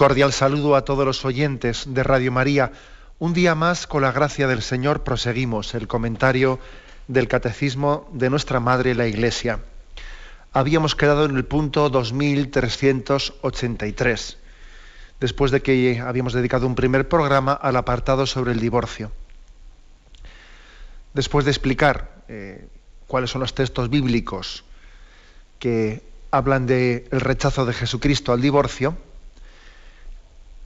Cordial saludo a todos los oyentes de Radio María. Un día más, con la gracia del Señor, proseguimos el comentario del Catecismo de nuestra Madre la Iglesia. Habíamos quedado en el punto 2383, después de que habíamos dedicado un primer programa al apartado sobre el divorcio. Después de explicar eh, cuáles son los textos bíblicos que hablan del rechazo de Jesucristo al divorcio,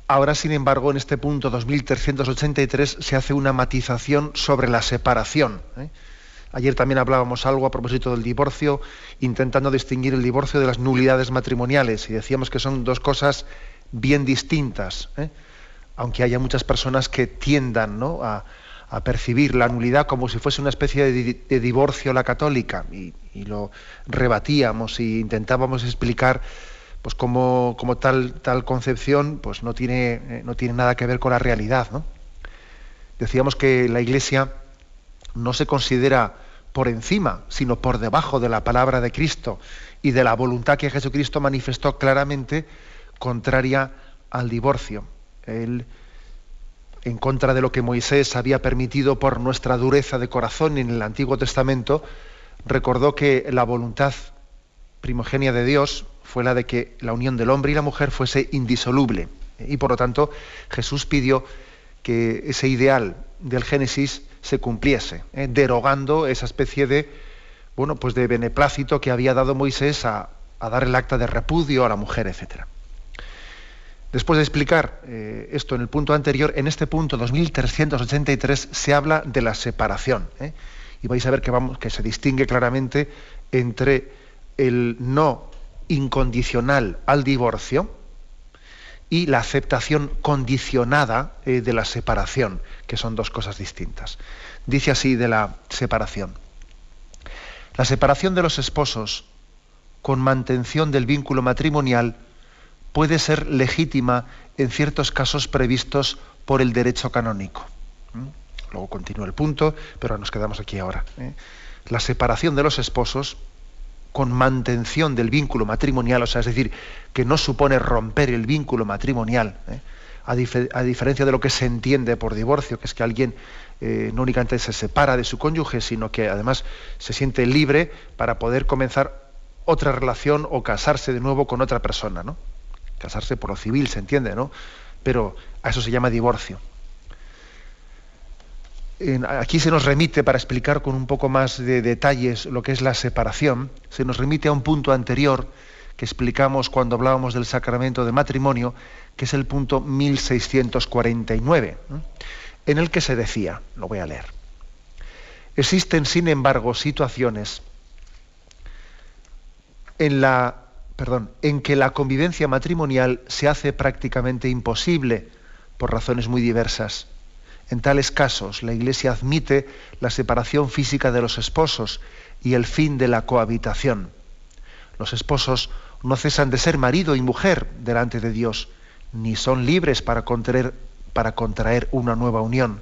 Ahora, sin embargo, en este punto 2383 se hace una matización sobre la separación. ¿eh? Ayer también hablábamos algo a propósito del divorcio, intentando distinguir el divorcio de las nulidades matrimoniales, y decíamos que son dos cosas bien distintas, ¿eh? aunque haya muchas personas que tiendan a, percibir la nulidad como si fuese una especie de, divorcio la católica, y, y lo rebatíamos e intentábamos explicar pues como, tal, concepción pues no tiene, eh, no tiene nada que ver con la realidad. ¿no? Decíamos que la Iglesia no se considera por encima, sino por debajo de la palabra de Cristo y de la voluntad que Jesucristo manifestó claramente contraria al divorcio. Él, en contra de lo que Moisés había permitido por nuestra dureza de corazón en el Antiguo Testamento, recordó que la voluntad primogenia de Dios fue la de que la unión del hombre y la mujer fuese indisoluble. Y por lo tanto Jesús pidió que ese ideal del Génesis se cumpliese, ¿eh? derogando esa especie de, bueno, pues de beneplácito que había dado Moisés a, dar el acta de repudio a la mujer, etc. Después de explicar eh, esto en el punto anterior, en este punto 2383 se habla de la separación. ¿eh? Y vais a ver que, vamos, que se distingue claramente entre el no incondicional al divorcio y la aceptación condicionada eh, de la separación, que son dos cosas distintas. Dice así de la separación. La separación de los esposos con mantención del vínculo matrimonial puede ser legítima en ciertos casos previstos por el derecho canónico. ¿Mm? Luego continúa el punto, pero nos quedamos aquí ahora. ¿eh? La separación de los esposos con mantención del vínculo matrimonial, o sea, es decir, que no supone romper el vínculo matrimonial, ¿eh? a, diferencia de lo que se entiende por divorcio, que es que alguien eh, no únicamente se separa de su cónyuge, sino que además se siente libre para poder comenzar otra relación o casarse de nuevo con otra persona, ¿no? Casarse por lo civil, se entiende, ¿no? Pero a eso se llama divorcio aquí se nos remite, para explicar con un poco más de detalles lo que es la separación, se nos remite a un punto anterior que explicamos cuando hablábamos del sacramento de matrimonio, que es el punto 1649, en el que se decía, lo voy a leer, existen sin embargo situaciones en, la, perdón, en que la convivencia matrimonial se hace prácticamente imposible por razones muy diversas en tales casos, la Iglesia admite la separación física de los esposos y el fin de la cohabitación. Los esposos no cesan de ser marido y mujer delante de Dios, ni son libres para contraer, para contraer una nueva unión.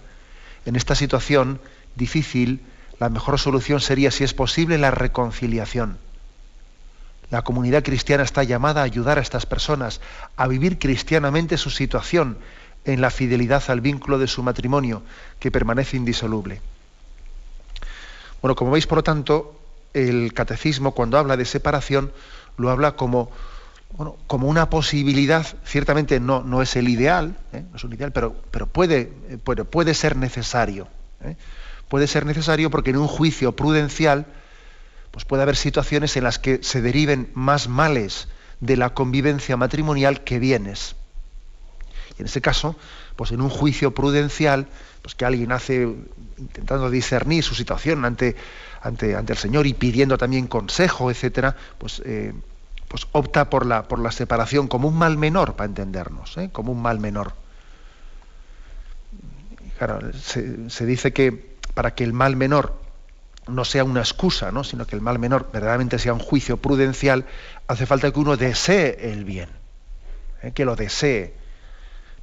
En esta situación difícil, la mejor solución sería, si es posible, la reconciliación. La comunidad cristiana está llamada a ayudar a estas personas a vivir cristianamente su situación en la fidelidad al vínculo de su matrimonio, que permanece indisoluble. Bueno, como veis, por lo tanto, el catecismo, cuando habla de separación, lo habla como, como una posibilidad, ciertamente no, no es el ideal, ¿eh? no es un ideal, pero, pero, puede, puede ser necesario. ¿eh? Puede ser necesario porque en un juicio prudencial pues puede haber situaciones en las que se deriven más males de la convivencia matrimonial que bienes. En ese caso, pues en un juicio prudencial, pues que alguien hace intentando discernir su situación ante, ante, ante el Señor y pidiendo también consejo, etcétera, pues, eh, pues opta por la, por la separación como un mal menor, para entendernos, ¿eh? como un mal menor. Claro, se, dice que para que el mal menor no sea una excusa, ¿no? sino que el mal menor verdaderamente sea un juicio prudencial, hace falta que uno desee el bien, ¿eh? que lo desee.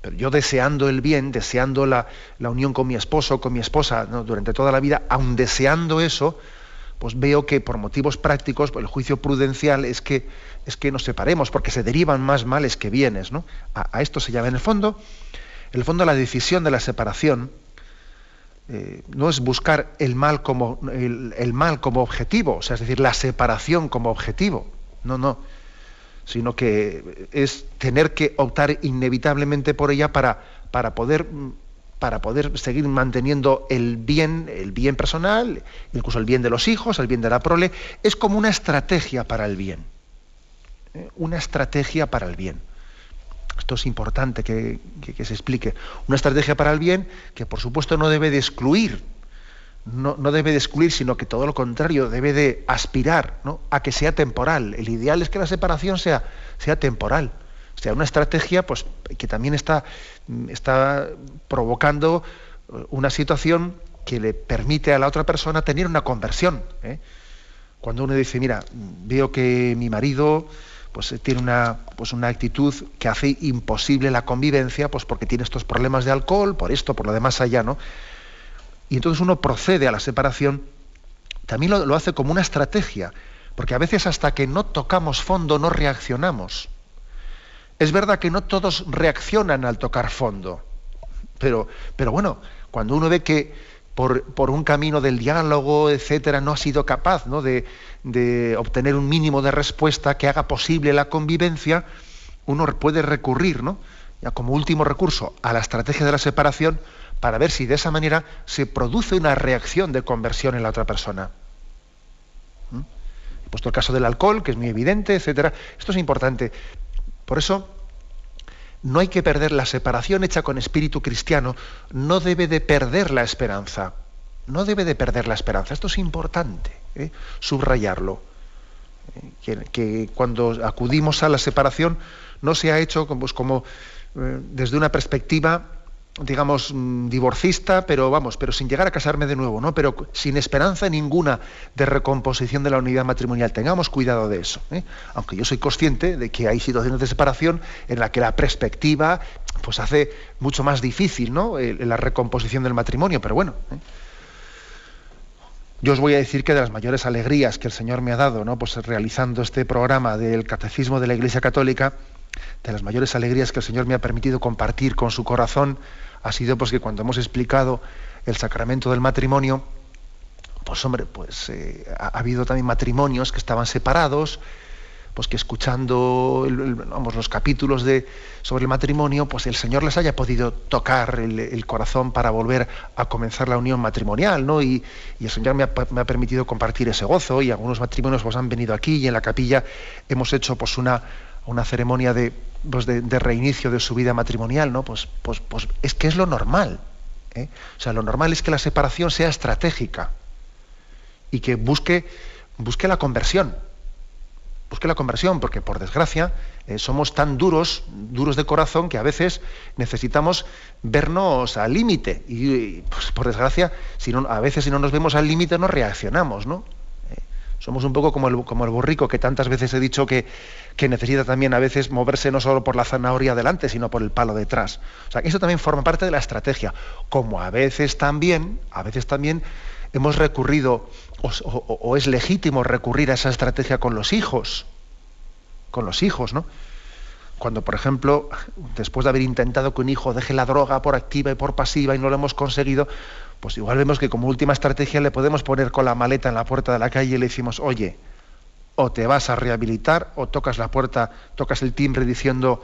Pero yo deseando el bien, deseando la, unión con mi esposo, con mi esposa, durante toda la vida, aun deseando eso, pues veo que por motivos prácticos, el juicio prudencial es que, es que nos separemos, porque se derivan más males que bienes. ¿no? A, esto se llama en el fondo, en el fondo la decisión de la separación eh, no es buscar el mal, como, el mal como objetivo, o sea, es decir, la separación como objetivo. No, no sino que es tener que optar inevitablemente por ella para, para, poder, para poder seguir manteniendo el bien, el bien personal, incluso el bien de los hijos, el bien de la prole, es como una estrategia para el bien. ¿eh? Una estrategia para el bien. Esto es importante que, que se explique. Una estrategia para el bien que por supuesto no debe de excluir no, debe de excluir, sino que todo lo contrario, debe de aspirar a que sea temporal. El ideal es que la separación sea, sea temporal. sea, una estrategia pues, que también está, está provocando eh, una situación que le permite a la otra persona tener una conversión. ¿eh? Cuando uno dice, mira, veo que mi marido pues, tiene una, pues, una actitud que hace imposible la convivencia, pues porque tiene estos problemas de alcohol, por esto, por lo demás allá, ¿no? Y entonces uno procede a la separación, también lo, hace como una estrategia, porque a veces hasta que no tocamos fondo no reaccionamos. Es verdad que no todos reaccionan al tocar fondo, pero, pero bueno, cuando uno ve que por, por, un camino del diálogo, etcétera, no ha sido capaz ¿no? De, de, obtener un mínimo de respuesta que haga posible la convivencia, uno puede recurrir, ¿no? ya como último recurso, a la estrategia de la separación para ver si de esa manera se produce una reacción de conversión en la otra persona. ¿Mm? He puesto el caso del alcohol, que es muy evidente, etcétera. Esto es importante. Por eso, no hay que perder la separación hecha con espíritu cristiano, no debe de perder la esperanza. No debe de perder la esperanza. Esto es importante, ¿eh? subrayarlo. Eh, que, cuando acudimos a la separación no se ha hecho como, pues, como eh, desde una perspectiva digamos, mm, divorcista, pero vamos, pero sin llegar a casarme de nuevo, ¿no? Pero sin esperanza ninguna de recomposición de la unidad matrimonial. Tengamos cuidado de eso. ¿eh? Aunque yo soy consciente de que hay situaciones de separación en la que la perspectiva pues hace mucho más difícil, ¿no? la recomposición del matrimonio, pero bueno. ¿eh? Yo os voy a decir que de las mayores alegrías que el Señor me ha dado, ¿no? Pues realizando este programa del Catecismo de la Iglesia Católica, de las mayores alegrías que el Señor me ha permitido compartir con su corazón, ha sido pues que cuando hemos explicado el sacramento del matrimonio, pues hombre, pues eh, ha, habido también matrimonios que estaban separados, pues que escuchando los capítulos de, sobre el matrimonio, pues el Señor les haya podido tocar el, corazón para volver a comenzar la unión matrimonial, ¿no? Y, el Señor me ha, me ha, permitido compartir ese gozo y algunos matrimonios pues han venido aquí y en la capilla hemos hecho pues una, una ceremonia pues, de, reinicio de su vida matrimonial, ¿no? Pues, pues, pues es que es lo normal. ¿eh? O sea, lo normal es que la separación sea estratégica y que busque, busque la conversión. Busque la conversión, porque por desgracia eh, somos tan duros, duros de corazón, que a veces necesitamos vernos al límite. Y, pues, por desgracia, si no, a veces si no nos vemos al límite no reaccionamos, ¿no? Somos un poco como el, como el borrico que tantas veces he dicho que, que, necesita también a veces moverse no solo por la zanahoria delante, sino por el palo detrás. O sea, eso también forma parte de la estrategia. Como a veces también, a veces también hemos recurrido, o, es legítimo recurrir a esa estrategia con los hijos. Con los hijos, ¿no? Cuando, por ejemplo, después de haber intentado que un hijo deje la droga por activa y por pasiva y no lo hemos conseguido, pues igual vemos que como última estrategia le podemos poner con la maleta en la puerta de la calle y le decimos, oye, o te vas a rehabilitar o tocas la puerta, tocas el timbre diciendo,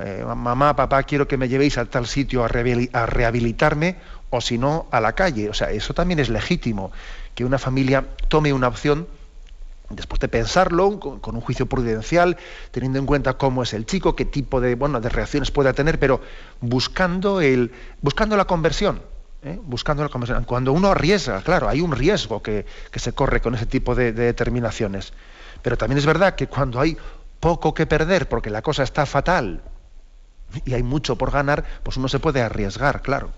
eh, mamá, papá, quiero que me llevéis a tal sitio a, rehabilitarme o si no, a la calle. O sea, eso también es legítimo, que una familia tome una opción después de pensarlo, con, un juicio prudencial, teniendo en cuenta cómo es el chico, qué tipo de, bueno, de reacciones pueda tener, pero buscando, el, buscando la conversión. ¿Eh? buscando la conversión. Cuando uno arriesga, claro, hay un riesgo que, se corre con ese tipo de, determinaciones. Pero también es verdad que cuando hay poco que perder porque la cosa está fatal y hay mucho por ganar, pues uno se puede arriesgar, claro.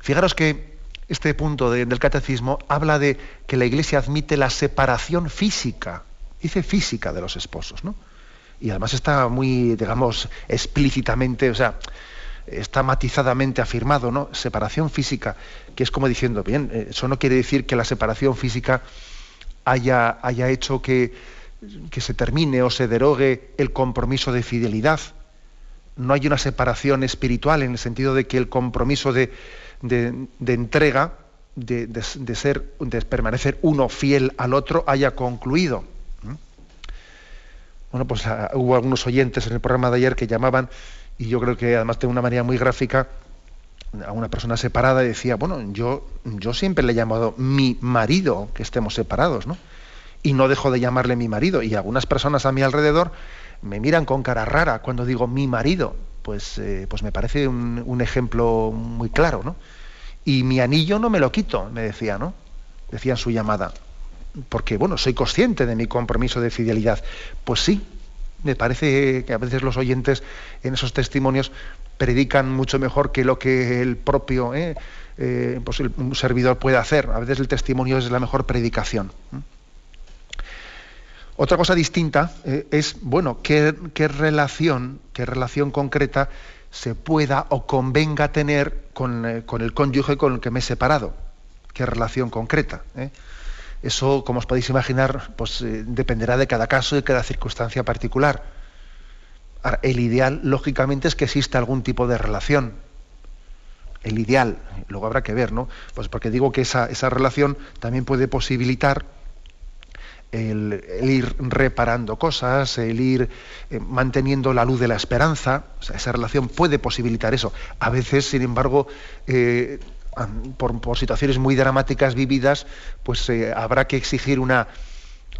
Fijaros que este punto del catecismo habla de que la Iglesia admite la separación física, dice física de los esposos, ¿no? Y además está muy, digamos, explícitamente, o sea, está matizadamente afirmado, ¿no? Separación física, que es como diciendo, bien, eh, eso no quiere decir que la separación física haya, haya hecho que, que se termine o se derogue el compromiso de fidelidad. No hay una separación espiritual en el sentido de que el compromiso de, entrega, de, ser, de permanecer uno fiel al otro, haya concluido. Bueno, pues ah, hubo algunos oyentes en el programa de ayer que llamaban, y yo creo que además de una manera muy gráfica, a una persona separada decía, bueno, yo, yo siempre le he llamado mi marido, que estemos separados, ¿no? y no dejo de llamarle mi marido. Y algunas personas a mi alrededor me miran con cara rara cuando digo mi marido. Pues, eh, pues me parece un, ejemplo muy claro, ¿no? Y mi anillo no me lo quito, me decía, ¿no? Decía en su llamada. Porque, bueno, soy consciente de mi compromiso de fidelidad. Pues sí, me parece que a veces los oyentes en esos testimonios predican mucho mejor que lo que el propio eh, eh, pues un servidor puede hacer. A veces el testimonio es la mejor predicación. Otra cosa distinta eh, es, bueno, qué, relación, qué relación concreta se pueda o convenga tener con, eh, el cónyuge con el que me he separado. Qué relación concreta. Eso, como os podéis imaginar, pues dependerá de cada caso y de cada circunstancia particular. el ideal, lógicamente, es que exista algún tipo de relación. El ideal, luego habrá que ver, ¿no? Pues porque digo que esa, esa relación también puede posibilitar el, ir reparando cosas, el ir eh, manteniendo la luz de la esperanza, esa relación puede posibilitar eso. A veces, sin embargo, eh, por, situaciones muy dramáticas vividas, pues eh, habrá que exigir una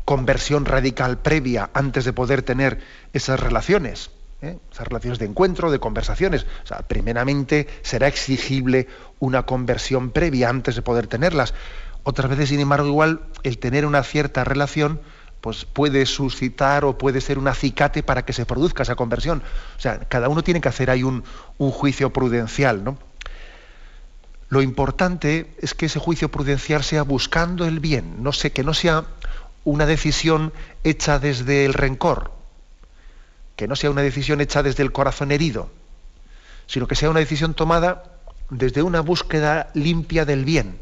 conversión radical previa antes de poder tener esas relaciones. esas relaciones de encuentro, de conversaciones. O sea, primeramente será exigible una conversión previa antes de poder tenerlas. Otras veces, sin embargo, igual el tener una cierta relación pues puede suscitar o puede ser un acicate para que se produzca esa conversión. O sea, cada uno tiene que hacer ahí un, juicio prudencial, ¿no? Lo importante es que ese juicio prudencial sea buscando el bien, no sé, que no sea una decisión hecha desde el rencor, que no sea una decisión hecha desde el corazón herido, sino que sea una decisión tomada desde una búsqueda limpia del bien.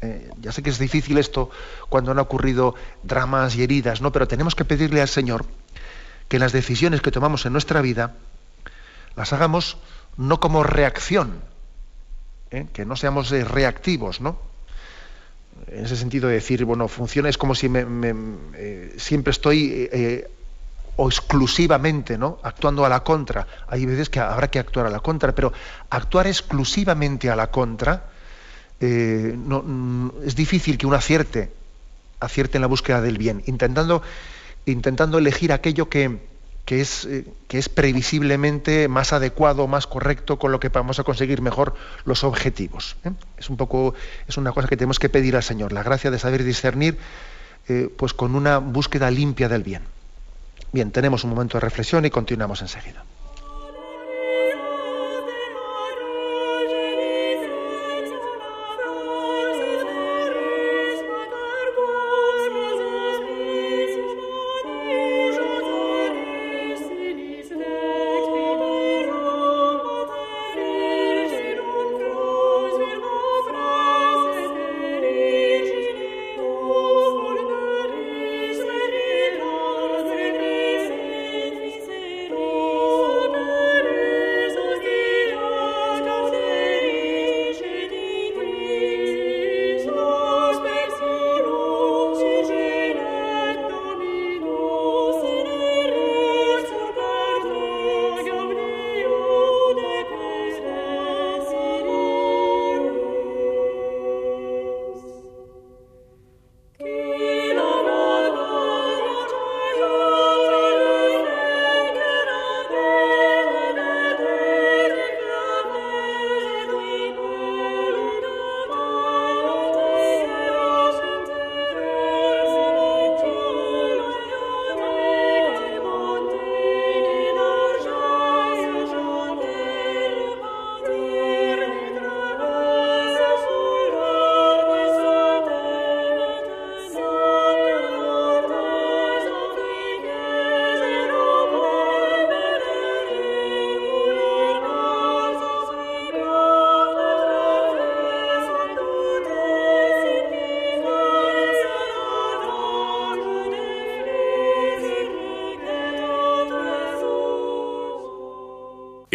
Eh, ya sé que es difícil esto cuando han ocurrido dramas y heridas, ¿no? Pero tenemos que pedirle al Señor que las decisiones que tomamos en nuestra vida las hagamos no como reacción, ¿eh? que no seamos eh, reactivos, ¿no? En ese sentido de decir, bueno, funciona, es como si siempre estoy o exclusivamente, ¿no? Actuando a la contra. Hay veces que habrá que actuar a la contra, pero actuar exclusivamente a la contra, eh, no, mm, es difícil que uno acierte, acierte en la búsqueda del bien, intentando, intentando elegir aquello que, es, eh, que es previsiblemente más adecuado, más correcto, con lo que vamos a conseguir mejor los objetivos. ¿eh? Es un poco, es una cosa que tenemos que pedir al Señor, la gracia de saber discernir, pues con una búsqueda limpia del bien. Bien, tenemos un momento de reflexión y continuamos enseguida.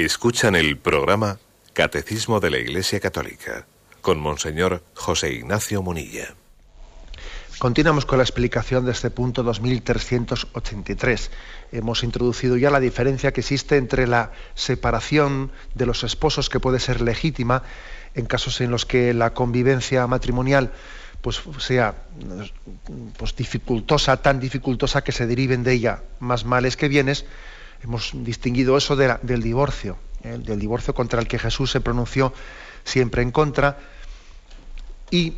Escuchan el programa Catecismo de la Iglesia Católica con Monseñor José Ignacio Munilla. Continuamos con la explicación de este punto 2383. Hemos introducido ya la diferencia que existe entre la separación de los esposos, que puede ser legítima en casos en los que la convivencia matrimonial pues, sea pues, dificultosa, tan dificultosa que se deriven de ella más males que bienes. Hemos distinguido eso del divorcio, ¿eh? del divorcio contra el que Jesús se pronunció siempre en contra y,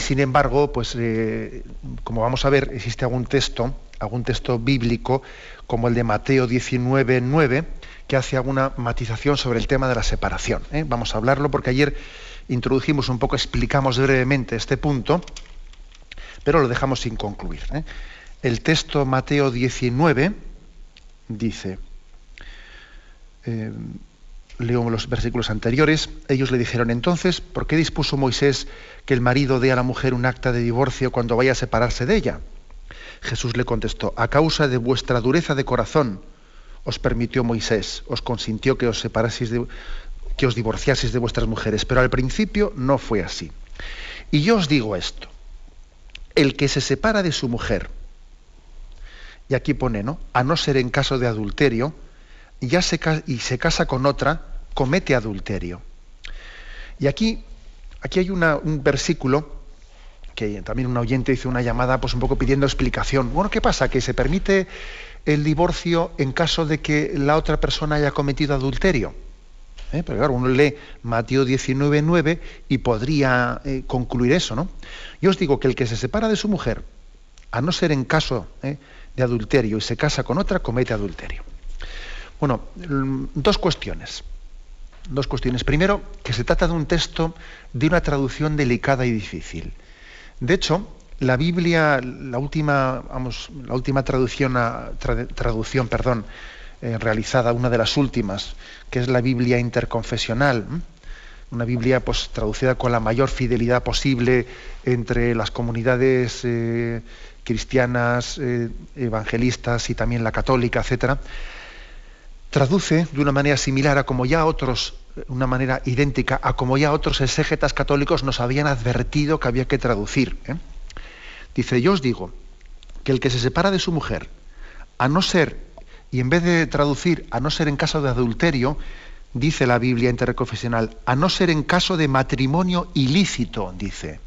sin embargo, pues eh, como vamos a ver, existe algún texto, algún texto bíblico, como el de Mateo 19, 9, que hace alguna matización sobre el tema de la separación. ¿eh? Vamos a hablarlo porque ayer introdujimos un poco, explicamos brevemente este punto, pero lo dejamos sin concluir. El texto Mateo 19 dice, leo los versículos anteriores, ellos le dijeron entonces, ¿por qué dispuso Moisés que el marido dé a la mujer un acta de divorcio cuando vaya a separarse de ella? Jesús le contestó, a causa de vuestra dureza de corazón os permitió Moisés, os consintió que os separaseis de, que os divorciaseis de vuestras mujeres, pero al principio no fue así. Y yo os digo esto, el que se separa de su mujer, y aquí pone, ¿no? A no ser en caso de adulterio, ya se, y se casa con otra, comete adulterio. Y aquí, aquí hay un versículo que también un oyente hizo una llamada pues un poco pidiendo explicación. Bueno, ¿qué pasa? Que se permite el divorcio en caso de que la otra persona haya cometido adulterio. ¿Eh? Pero claro, uno lee Mateo 19, y podría eh, concluir eso, ¿no? Yo os digo que el que se separa de su mujer, a no ser en caso ¿eh? De adulterio y se casa con otra, comete adulterio. Bueno, mm, dos cuestiones. Dos cuestiones. Primero, que se trata de un texto de una traducción delicada y difícil. De hecho, la Biblia, la última, vamos, la última traducción, traducción perdón, eh, realizada, una de las últimas, que es la Biblia interconfesional, una Biblia pues, traducida con la mayor fidelidad posible entre las comunidades eh, cristianas, eh, evangelistas y también la católica, etcétera traduce de una manera similar a como ya otros, una manera idéntica a como ya otros exégetas católicos nos habían advertido que había que traducir. ¿eh? Dice, yo os digo que el que se separa de su mujer, a no ser, y en vez de traducir a no ser en caso de adulterio, dice la Biblia interconfesional, a no ser en caso de matrimonio ilícito, dice.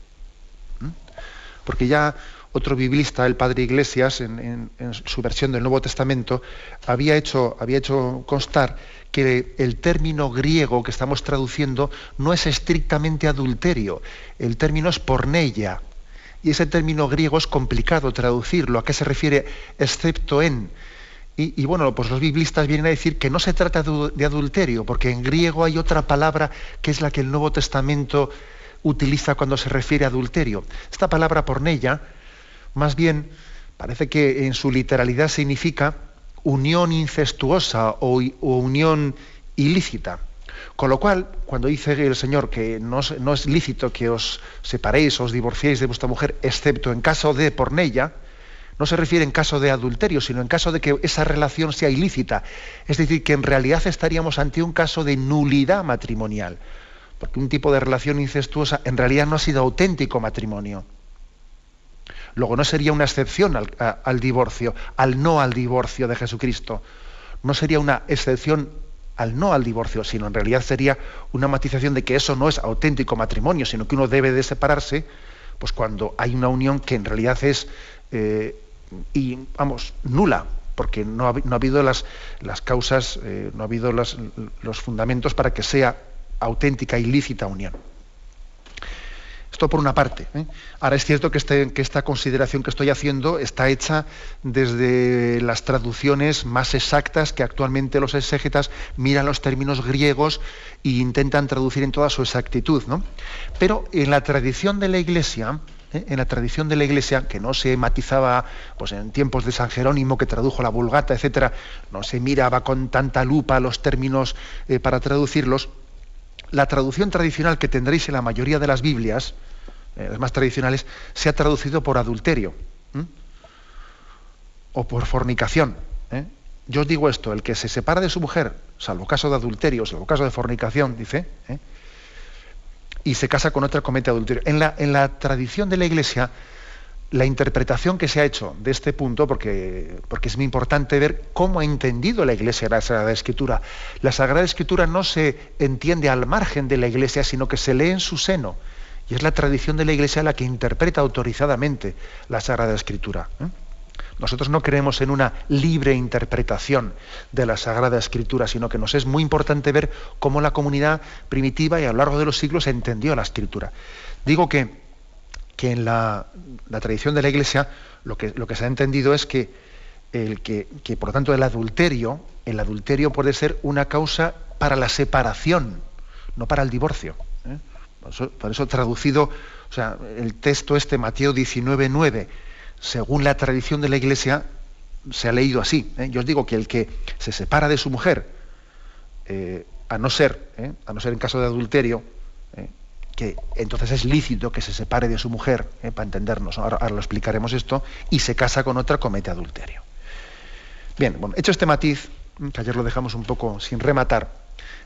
Porque ya otro biblista, el padre Iglesias, en, su versión del Nuevo Testamento, había hecho, constar que el término griego que estamos traduciendo no es estrictamente adulterio, el término es porneia. Y ese término griego es complicado traducirlo. ¿A qué se refiere excepto en? Y, bueno, pues los biblistas vienen a decir que no se trata de adulterio, porque en griego hay otra palabra que es la que el Nuevo Testamento utiliza cuando se refiere a adulterio. Esta palabra porneia más bien, parece que en su literalidad significa unión incestuosa o, unión ilícita. Con lo cual, cuando dice el Señor que no, es lícito que os separéis o os divorciéis de vuestra mujer, excepto en caso de pornella, no se refiere en caso de adulterio, sino en caso de que esa relación sea ilícita. Es decir, que en realidad estaríamos ante un caso de nulidad matrimonial, porque un tipo de relación incestuosa en realidad no ha sido auténtico matrimonio. Luego no sería una excepción al, divorcio, al no al divorcio de Jesucristo. No sería una excepción al no al divorcio, sino en realidad sería una matización de que eso no es auténtico matrimonio, sino que uno debe de separarse pues cuando hay una unión que en realidad es eh, y vamos nula porque no ha, habido las, causas eh, no ha habido los fundamentos para que sea auténtica ilícita unión esto por una parte. ¿eh? Ahora es cierto que, este, que, esta consideración que estoy haciendo está hecha desde las traducciones más exactas que actualmente los exégetas miran los términos griegos e intentan traducir en toda su exactitud. ¿no? Pero en la tradición de la Iglesia, ¿eh? en la tradición de la Iglesia, que no se matizaba pues, en tiempos de San Jerónimo, que tradujo la Vulgata, etcétera, no se miraba con tanta lupa los términos eh, para traducirlos, la traducción tradicional que tendréis en la mayoría de las Biblias, eh, las más tradicionales, se ha traducido por adulterio o por fornicación. ¿eh? Yo os digo esto, el que se separa de su mujer salvo caso de adulterio, salvo caso de fornicación, dice, ¿eh? y se casa con otra comete adulterio. En la, en la tradición de la Iglesia, la interpretación que se ha hecho de este punto, porque, porque es muy importante ver cómo ha entendido la Iglesia la Sagrada Escritura. La Sagrada Escritura no se entiende al margen de la Iglesia, sino que se lee en su seno. Y es la tradición de la Iglesia la que interpreta autorizadamente la Sagrada Escritura. ¿eh? Nosotros no creemos en una libre interpretación de la Sagrada Escritura, sino que nos es muy importante ver cómo la comunidad primitiva y a lo largo de los siglos entendió la Escritura. Digo que, que en la, tradición de la Iglesia lo que, se ha entendido es que, que, por lo tanto, el adulterio, el adulterio puede ser una causa para la separación, no para el divorcio. ¿eh? Por eso, traducido, o sea, el texto este, Mateo 19, 9, según la tradición de la Iglesia, se ha leído así. ¿eh? Yo os digo que el que se separa de su mujer, eh, a no ser, ¿eh? a no ser en caso de adulterio, que entonces es lícito que se separe de su mujer, para entendernos, ahora, ahora, lo explicaremos esto, y se casa con otra, comete adulterio. Bien, bueno, hecho este matiz, que ayer lo dejamos un poco sin rematar,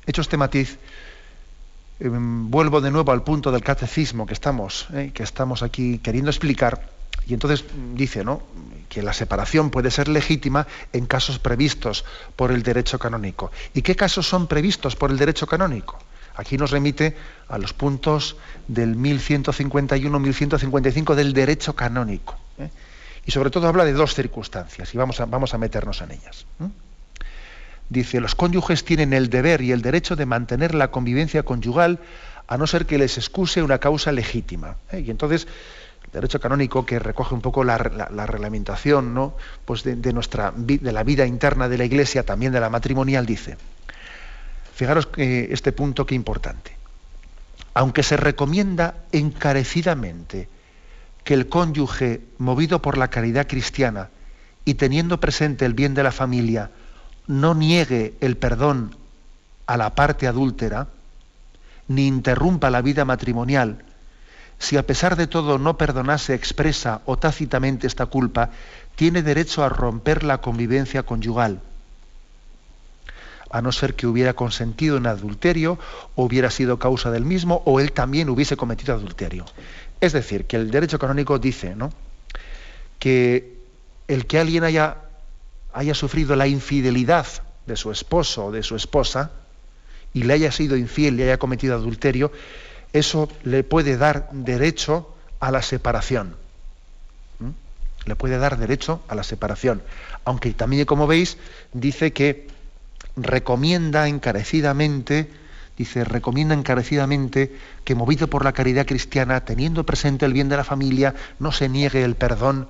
hecho este matiz, Em, vuelvo de nuevo al punto del catecismo que estamos, eh, que estamos aquí queriendo explicar, y entonces dice ¿no? que la separación puede ser legítima en casos previstos por el derecho canónico. ¿Y qué casos son previstos por el derecho canónico? Aquí nos remite a los puntos del 1151-1155 del derecho canónico. ¿eh? Y sobre todo habla de dos circunstancias, y vamos a, vamos a meternos en ellas dice, los cónyuges tienen el deber y el derecho de mantener la convivencia conyugal a no ser que les excuse una causa legítima. ¿eh? Y entonces, el derecho canónico que recoge un poco la, reglamentación ¿no? pues de, nuestra, de la vida interna de la Iglesia, también de la matrimonial, dice, fijaros que este punto qué importante. Aunque se recomienda encarecidamente que el cónyuge, movido por la caridad cristiana y teniendo presente el bien de la familia, no niegue el perdón a la parte adúltera, ni interrumpa la vida matrimonial, si a pesar de todo no perdonase expresa o tácitamente esta culpa, tiene derecho a romper la convivencia conyugal, a no ser que hubiera consentido en adulterio hubiera sido causa del mismo o él también hubiese cometido adulterio. Es decir, que el derecho canónico dice ¿no? que el que alguien haya haya sufrido la infidelidad de su esposo o de su esposa y le haya sido infiel y haya cometido adulterio, eso le puede dar derecho a la separación. ¿Mm? Le puede dar derecho a la separación. Aunque también, como veis, dice que recomienda encarecidamente, dice, recomienda encarecidamente que movido por la caridad cristiana, teniendo presente el bien de la familia, no se niegue el perdón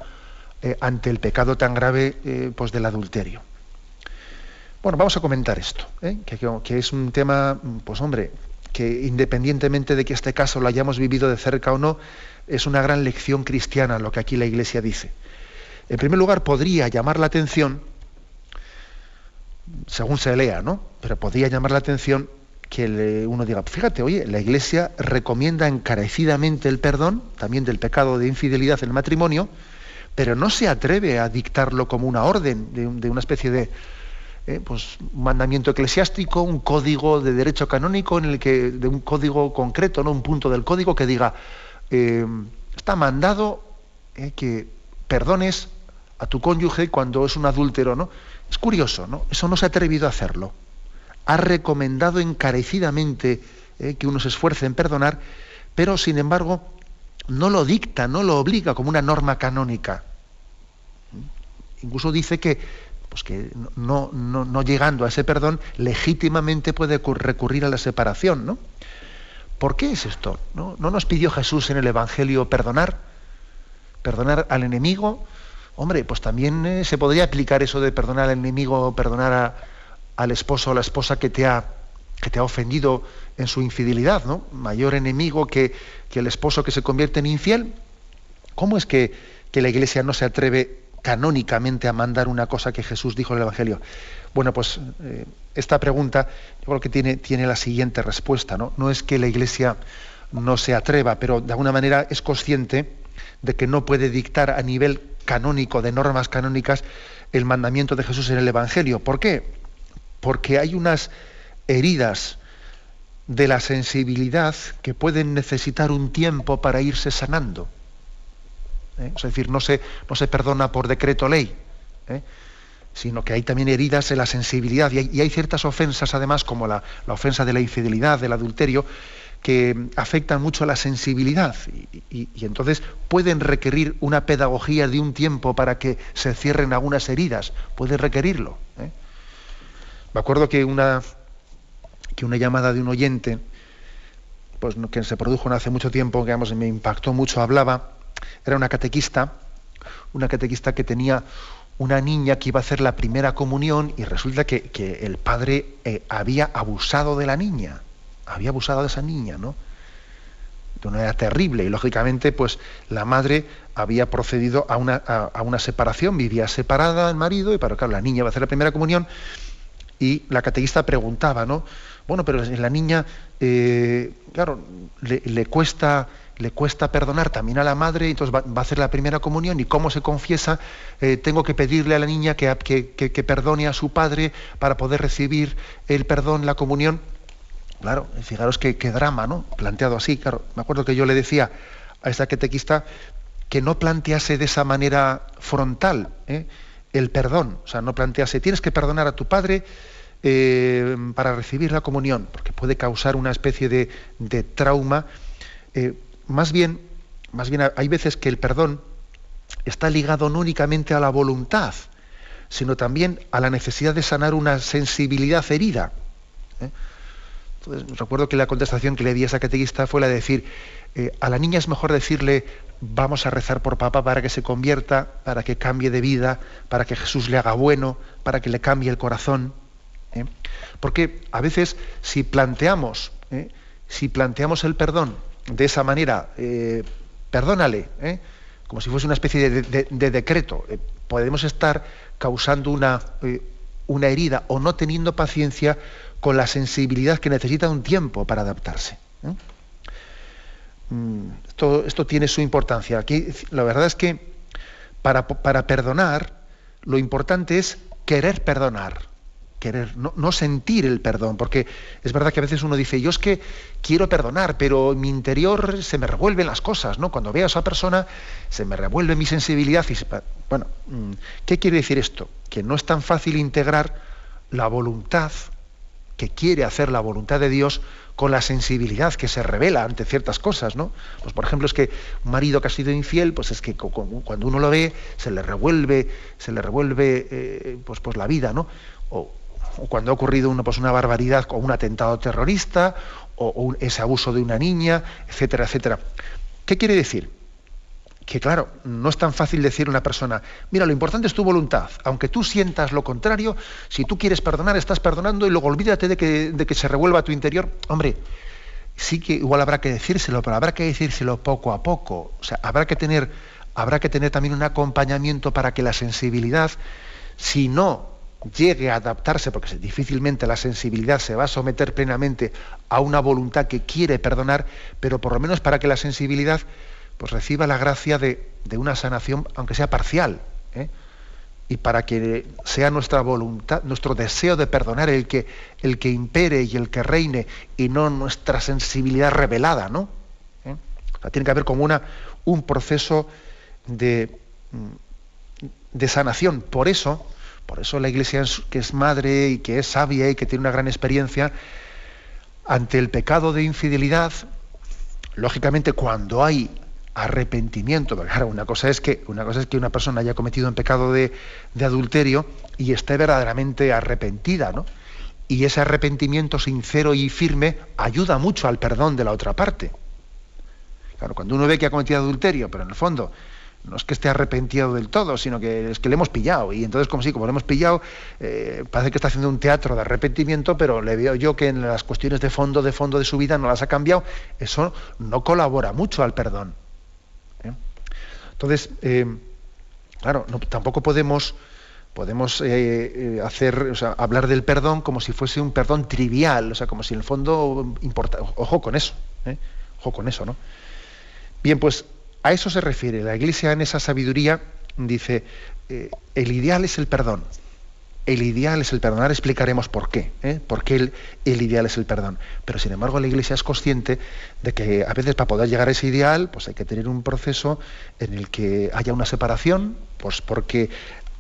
eh, ante el pecado tan grave eh, pues del adulterio. Bueno, vamos a comentar esto, ¿eh? que, es un tema, pues hombre, que independientemente de que este caso lo hayamos vivido de cerca o no, es una gran lección cristiana lo que aquí la Iglesia dice. En primer lugar, podría llamar la atención, según se lea, ¿no? Pero podría llamar la atención que uno diga, fíjate, oye, la Iglesia recomienda encarecidamente el perdón, también del pecado de infidelidad en el matrimonio, pero no se atreve a dictarlo como una orden de, una especie de eh, pues, mandamiento eclesiástico, un código de derecho canónico en el que de un código concreto, no un punto del código que diga eh, está mandado eh, que perdones a tu cónyuge cuando es un adúltero, ¿no? Es curioso, ¿no? Eso no se ha atrevido a hacerlo. Ha recomendado encarecidamente que uno se esfuerce en perdonar, pero sin embargo no lo dicta, no lo obliga como una norma canónica. Incluso dice que, pues que no, no, llegando a ese perdón, legítimamente puede recurrir a la separación. ¿no? ¿Por qué es esto? ¿No, nos pidió Jesús en el Evangelio perdonar? ¿Perdonar al enemigo? Hombre, pues también eh, se podría aplicar eso de perdonar al enemigo, perdonar al esposo o la esposa que te ha que te ha ofendido en su infidelidad, ¿no? Mayor enemigo que, el esposo que se convierte en infiel. ¿Cómo es que, la Iglesia no se atreve canónicamente a mandar una cosa que Jesús dijo en el Evangelio? Bueno, pues eh, esta pregunta yo creo que tiene, tiene la siguiente respuesta, ¿no? No es que la Iglesia no se atreva, pero de alguna manera es consciente de que no puede dictar a nivel canónico, de normas canónicas, el mandamiento de Jesús en el Evangelio. ¿Por qué? porque hay unas heridas de la sensibilidad que pueden necesitar un tiempo para irse sanando. ¿eh? Es decir, no se, no se perdona por decreto ley, ¿eh? sino que hay también heridas en la sensibilidad y hay, ciertas ofensas, además, como la, ofensa de la infidelidad, del adulterio, que afectan mucho a la sensibilidad y, entonces pueden requerir una pedagogía de un tiempo para que se cierren algunas heridas, puede requerirlo. ¿eh? Me acuerdo que una, que una llamada de un oyente, pues que se produjo no hace mucho tiempo, que me impactó mucho, hablaba, era una catequista, una catequista que tenía una niña que iba a hacer la primera comunión y resulta que, el padre eh, había abusado de la niña, había abusado de esa niña, ¿no? De una manera terrible y lógicamente pues la madre había procedido a una, a, una separación, vivía separada el marido y para claro, la niña va a hacer la primera comunión y la catequista preguntaba, ¿no? Bueno, pero la niña, eh, claro, le, cuesta, le cuesta perdonar también a la madre, entonces va, a hacer la primera comunión y cómo se confiesa, eh, tengo que pedirle a la niña que, que, perdone a su padre para poder recibir el perdón, la comunión. Claro, fijaros qué, drama, ¿no? Planteado así, claro. Me acuerdo que yo le decía a esta catequista que no plantease de esa manera frontal ¿eh? el perdón. O sea, no plantease, tienes que perdonar a tu padre eh, para recibir la comunión, porque puede causar una especie de, trauma. Eh, más, bien, más bien hay veces que el perdón está ligado no únicamente a la voluntad, sino también a la necesidad de sanar una sensibilidad herida. ¿eh? Entonces, recuerdo que la contestación que le di a esa catequista fue la de decir, a la niña es mejor decirle, vamos a rezar por papá para que se convierta, para que cambie de vida, para que Jesús le haga bueno, para que le cambie el corazón. ¿Eh? Porque a veces si planteamos, ¿eh? si planteamos el perdón de esa manera, eh, perdónale, como si fuese una especie de, decreto, podemos estar causando una, una herida o no teniendo paciencia con la sensibilidad que necesita un tiempo para adaptarse. Mm, esto, tiene su importancia. La verdad es que para, para perdonar, lo importante es querer perdonar querer, no, sentir el perdón, porque es verdad que a veces uno dice, yo es que quiero perdonar, pero en mi interior se me revuelven las cosas, ¿no? Cuando veo a esa persona se me revuelve mi sensibilidad y bueno, mm, ¿qué quiere decir esto? Que no es tan fácil integrar la voluntad que quiere hacer la voluntad de Dios con la sensibilidad que se revela ante ciertas cosas, ¿no? Pues por ejemplo es que un marido que ha sido infiel, pues es que cuando uno lo ve se le revuelve, se le revuelve eh, pues, pues la vida, ¿no? Cuando ha ocurrido una, pues una barbaridad o un atentado terrorista o, ese abuso de una niña, etcétera, etcétera. ¿Qué quiere decir? Que claro, no es tan fácil decir a una persona, mira, lo importante es tu voluntad, aunque tú sientas lo contrario, si tú quieres perdonar, estás perdonando y luego olvídate de que, de que se revuelva tu interior. Hombre, sí que igual habrá que decírselo, pero habrá que decírselo poco a poco. O sea, habrá que tener, habrá que tener también un acompañamiento para que la sensibilidad, si no llegue a adaptarse, porque difícilmente la sensibilidad se va a someter plenamente a una voluntad que quiere perdonar, pero por lo menos para que la sensibilidad pues, reciba la gracia de, una sanación, aunque sea parcial, ¿eh? y para que sea nuestra voluntad, nuestro deseo de perdonar el que, el que impere y el que reine, y no nuestra sensibilidad revelada, ¿no? ¿Eh? tiene que haber como una, un proceso de, de sanación. Por eso, por eso la Iglesia, que es madre y que es sabia y que tiene una gran experiencia, ante el pecado de infidelidad, lógicamente cuando hay arrepentimiento, porque claro, una cosa es que una, cosa es que una persona haya cometido un pecado de, adulterio y esté verdaderamente arrepentida, ¿no? Y ese arrepentimiento sincero y firme ayuda mucho al perdón de la otra parte. Claro, cuando uno ve que ha cometido adulterio, pero en el fondo no es que esté arrepentido del todo, sino que es que le hemos pillado. Y entonces, como si, como le hemos pillado, eh, parece que está haciendo un teatro de arrepentimiento, pero le veo yo que en las cuestiones de fondo, de fondo de su vida no las ha cambiado. Eso no colabora mucho al perdón. ¿eh? Entonces, eh, claro, tampoco podemos podemos hacer, o sea, hablar del perdón como si fuese un perdón trivial, o sea, como si en el fondo importa. Ojo con eso, ojo con eso, ¿no? Bien, pues a eso se refiere. La Iglesia en esa sabiduría dice, eh, el ideal es el perdón. el ideal es el perdonar, explicaremos por qué, ¿eh? por qué el, el, ideal es el perdón. Pero sin embargo la Iglesia es consciente de que a veces para poder llegar a ese ideal, pues hay que tener un proceso en el que haya una separación, pues porque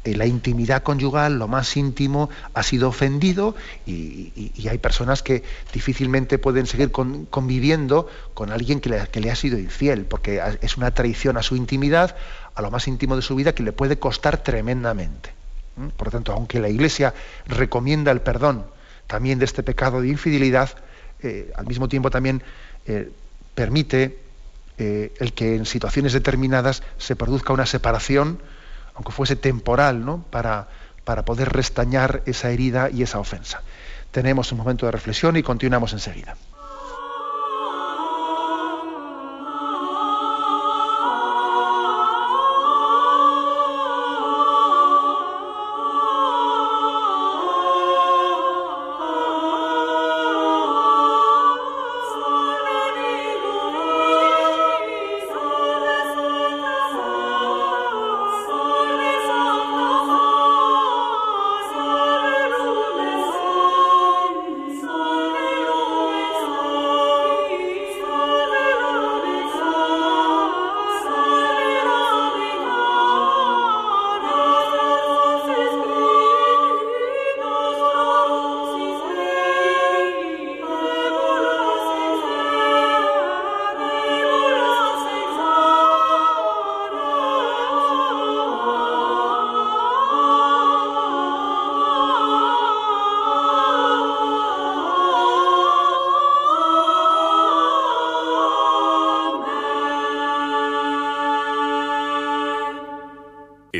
eh, la intimidad conyugal, lo más íntimo, ha sido ofendido y, hay personas que difícilmente pueden seguir conviviendo con alguien que le, ha sido infiel, porque es una traición a su intimidad, a lo más íntimo de su vida, que le puede costar tremendamente. Por lo tanto, aunque la Iglesia recomienda el perdón también de este pecado de infidelidad, eh, al mismo tiempo también eh, permite el que en situaciones determinadas se produzca una separación, aunque fuese temporal, ¿no? para, para poder restañar esa herida y esa ofensa. Tenemos un momento de reflexión y continuamos enseguida.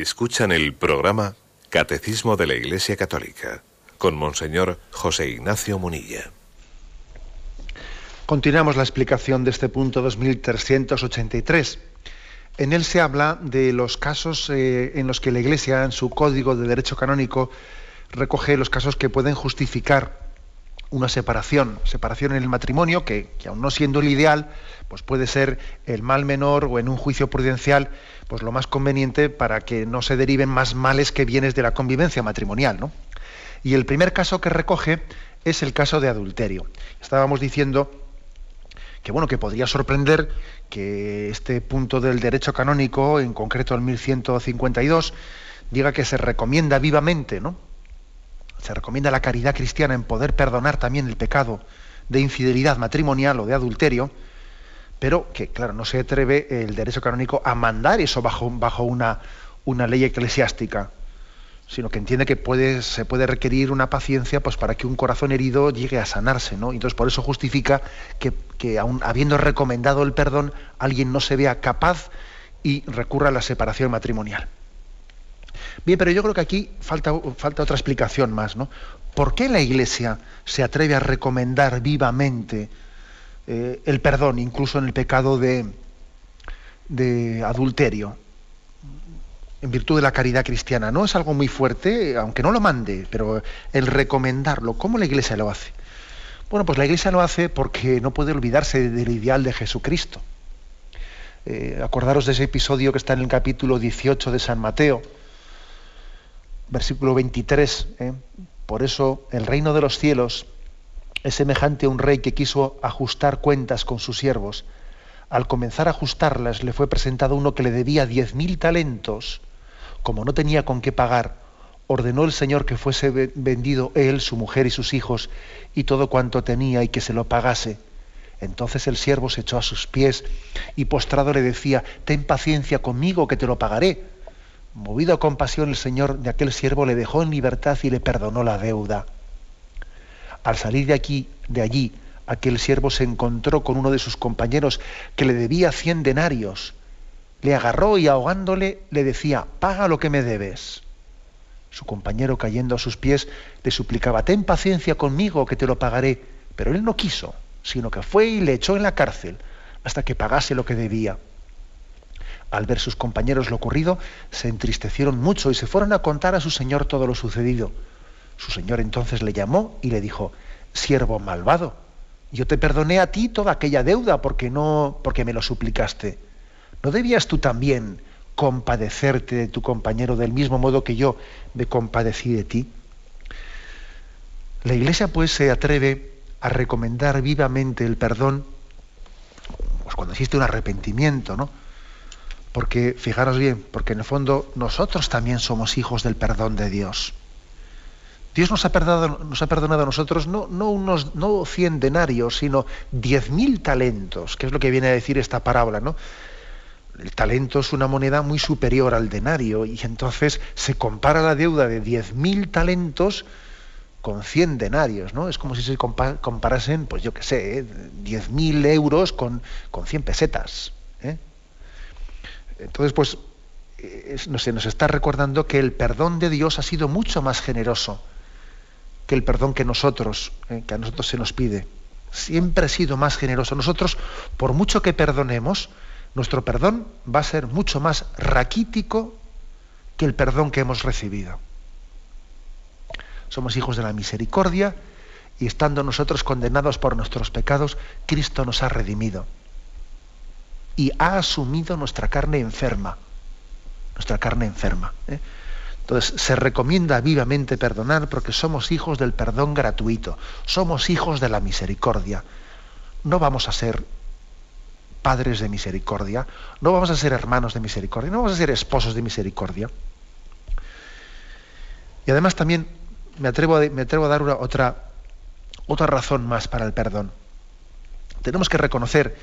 Escuchan el programa Catecismo de la Iglesia Católica con Monseñor José Ignacio Munilla. Continuamos la explicación de este punto 2383. En él se habla de los casos eh, en los que la Iglesia, en su código de derecho canónico, recoge los casos que pueden justificar una separación, separación en el matrimonio, que, que aun no siendo el ideal, pues puede ser el mal menor o en un juicio prudencial pues lo más conveniente para que no se deriven más males que bienes de la convivencia matrimonial. ¿no? Y el primer caso que recoge es el caso de adulterio. Estábamos diciendo que bueno, que podría sorprender que este punto del derecho canónico, en concreto el 1152, diga que se recomienda vivamente, ¿no? Se recomienda la caridad cristiana en poder perdonar también el pecado de infidelidad matrimonial o de adulterio, pero que, claro, no se atreve el derecho canónico a mandar eso bajo, una ley eclesiástica, sino que entiende que puede, se puede requerir una paciencia pues, para que un corazón herido llegue a sanarse. ¿no? Entonces, por eso justifica que, que aun habiendo recomendado el perdón, alguien no se vea capaz y recurra a la separación matrimonial. Bien, pero yo creo que aquí falta, otra explicación más. ¿no? ¿Por qué la Iglesia se atreve a recomendar vivamente eh, el perdón, incluso en el pecado de, de adulterio, en virtud de la caridad cristiana. No es algo muy fuerte, aunque no lo mande, pero el recomendarlo, ¿cómo la Iglesia lo hace? Bueno, pues la Iglesia lo hace porque no puede olvidarse del ideal de Jesucristo. Eh, acordaros de ese episodio que está en el capítulo 18 de San Mateo, versículo 23. ¿eh? Por eso el reino de los cielos es semejante a un rey que quiso ajustar cuentas con sus siervos. Al comenzar a ajustarlas, le fue presentado uno que le debía diez mil talentos. Como no tenía con qué pagar, ordenó el Señor que fuese vendido él, su mujer y sus hijos, y todo cuanto tenía, y que se lo pagase. Entonces el siervo se echó a sus pies y postrado le decía, ten paciencia conmigo, que te lo pagaré. Movido a compasión, el Señor de aquel siervo le dejó en libertad y le perdonó la deuda. Al salir de aquí, de allí, aquel siervo se encontró con uno de sus compañeros que le debía cien denarios. Le agarró y ahogándole le decía, paga lo que me debes. Su compañero cayendo a sus pies le suplicaba, ten paciencia conmigo que te lo pagaré. Pero él no quiso, sino que fue y le echó en la cárcel hasta que pagase lo que debía. Al ver sus compañeros lo ocurrido, se entristecieron mucho y se fueron a contar a su señor todo lo sucedido. Su señor entonces le llamó y le dijo, siervo malvado, yo te perdoné a ti toda aquella deuda porque no, porque me lo suplicaste. ¿No debías tú también compadecerte de tu compañero del mismo modo que yo me compadecí de ti? La Iglesia pues se atreve a recomendar vivamente el perdón pues cuando existe un arrepentimiento, ¿no? Porque, fijaros bien, porque en el fondo nosotros también somos hijos del perdón de Dios. Dios nos ha perdonado, a nosotros no, no, unos, no 100 denarios, sino 10.000 talentos, que es lo que viene a decir esta parábola, ¿no? El talento es una moneda muy superior al denario y entonces se compara la deuda de 10.000 talentos con 100 denarios, ¿no? Es como si se comparasen, pues yo qué sé, ¿eh? 10.000 euros con, con 100 pesetas. ¿Eh? Entonces, pues se nos está recordando que el perdón de Dios ha sido mucho más generoso que el perdón que nosotros, ¿eh? que a nosotros se nos pide. Siempre ha sido más generoso. Nosotros, por mucho que perdonemos, nuestro perdón va a ser mucho más raquítico que el perdón que hemos recibido somos hijos de la misericordia y estando nosotros condenados por nuestros pecados, Cristo nos ha redimido y ha asumido nuestra carne enferma, nuestra carne enferma. ¿eh? Entonces se recomienda vivamente perdonar porque somos hijos del perdón gratuito, somos hijos de la misericordia. No vamos a ser padres de misericordia, no vamos a ser hermanos de misericordia, no vamos a ser esposos de misericordia. Y además también me atrevo a, me atrevo a dar otra, otra razón más para el perdón. Tenemos que reconocer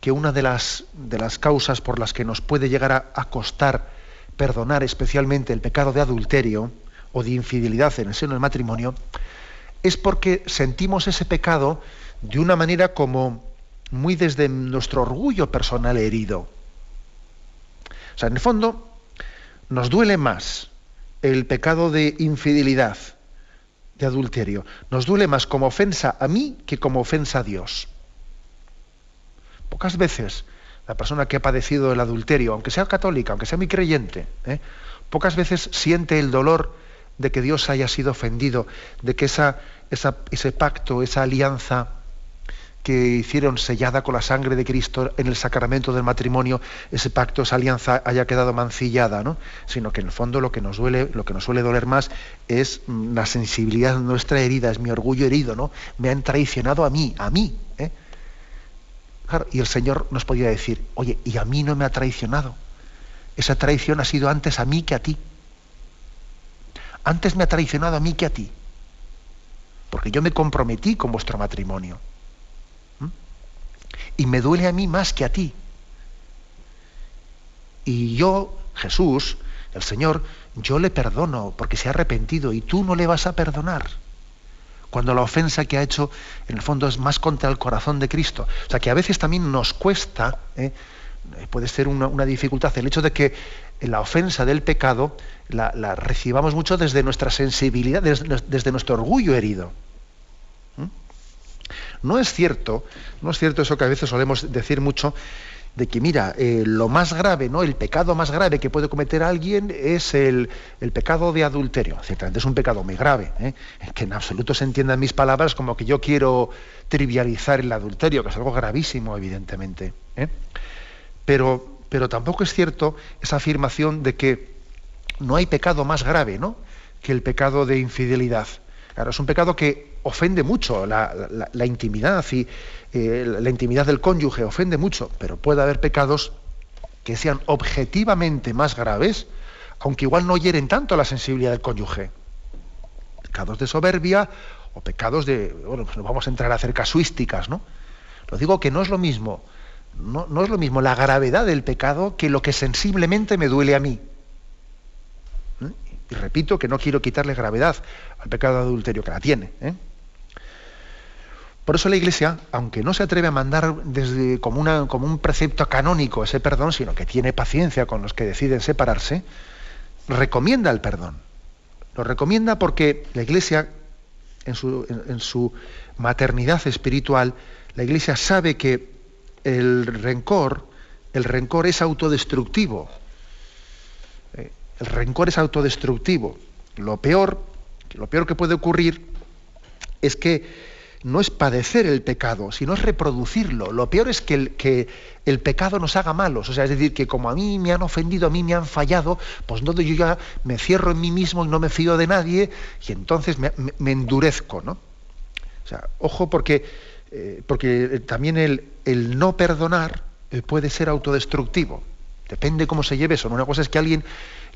que una de las, de las causas por las que nos puede llegar a, costar perdonar especialmente el pecado de adulterio o de infidelidad en el seno del matrimonio, es porque sentimos ese pecado de una manera como muy desde nuestro orgullo personal herido. O sea, en el fondo, nos duele más el pecado de infidelidad de adulterio. Nos duele más como ofensa a mí que como ofensa a Dios. Pocas veces la persona que ha padecido el adulterio, aunque sea católica, aunque sea muy creyente, ¿eh? pocas veces siente el dolor de que Dios haya sido ofendido, de que ese pacto, esa alianza que hicieron sellada con la sangre de Cristo en el sacramento del matrimonio, ese pacto, esa alianza haya quedado mancillada, ¿no? Sino que en el fondo lo que nos duele, lo que nos suele doler más es mm, la sensibilidad nuestra herida, es mi orgullo herido, ¿no? Me han traicionado a mí, a mí. ¿eh? Y el Señor nos podía decir, oye, y a mí no me ha traicionado. Esa traición ha sido antes a mí que a ti. Antes me ha traicionado a mí que a ti. Porque yo me comprometí con vuestro matrimonio y me duele a mí más que a ti. Y yo, Jesús, el Señor, yo le perdono porque se ha arrepentido y tú no le vas a perdonar. Cuando la ofensa que ha hecho, en el fondo, es más contra el corazón de Cristo. O sea que a veces también nos cuesta, ¿eh? puede ser una, dificultad, el hecho de que la ofensa del pecado la, recibamos mucho desde nuestra sensibilidad, desde nuestro orgullo herido. No es cierto, no es cierto eso que a veces solemos decir mucho, de que mira, eh, lo más grave, ¿no? El pecado más grave que puede cometer alguien es el, pecado de adulterio. Ciertamente es un pecado muy grave, ¿eh? que en absoluto se entiendan mis palabras como que yo quiero trivializar el adulterio, que es algo gravísimo, evidentemente. ¿eh? Pero, pero tampoco es cierto esa afirmación de que no hay pecado más grave, ¿no? que el pecado de infidelidad. Claro, es un pecado que ofende mucho la, intimidad y eh, la intimidad del cónyuge ofende mucho, pero puede haber pecados que sean objetivamente más graves, aunque igual no hieren tanto la sensibilidad del cónyuge. Pecados de soberbia o pecados de, bueno, pues no vamos a entrar a hacer casuísticas, ¿no? Lo digo que no es lo mismo, no, no es lo mismo la gravedad del pecado que lo que sensiblemente me duele a mí. Y repito que no quiero quitarle gravedad al pecado de adulterio, que la tiene. ¿eh? Por eso la Iglesia, aunque no se atreve a mandar desde, como, un precepto canónico ese perdón, sino que tiene paciencia con los que deciden separarse, recomienda el perdón. Lo recomienda porque la Iglesia, en su, en su maternidad espiritual, la Iglesia sabe que el rencor, el rencor es autodestructivo. El rencor es autodestructivo. Lo peor, lo peor que puede ocurrir es que no es padecer el pecado, sino es reproducirlo. Lo peor es que el, que el pecado nos haga malos. O sea, es decir, que como a mí me han ofendido, a mí me han fallado, pues no, yo ya me cierro en mí mismo y no me fío de nadie y entonces me, endurezco, ¿no? O sea, ojo porque, eh, porque también el, el, no perdonar eh, puede ser autodestructivo. Depende cómo se lleve eso. Una cosa es que alguien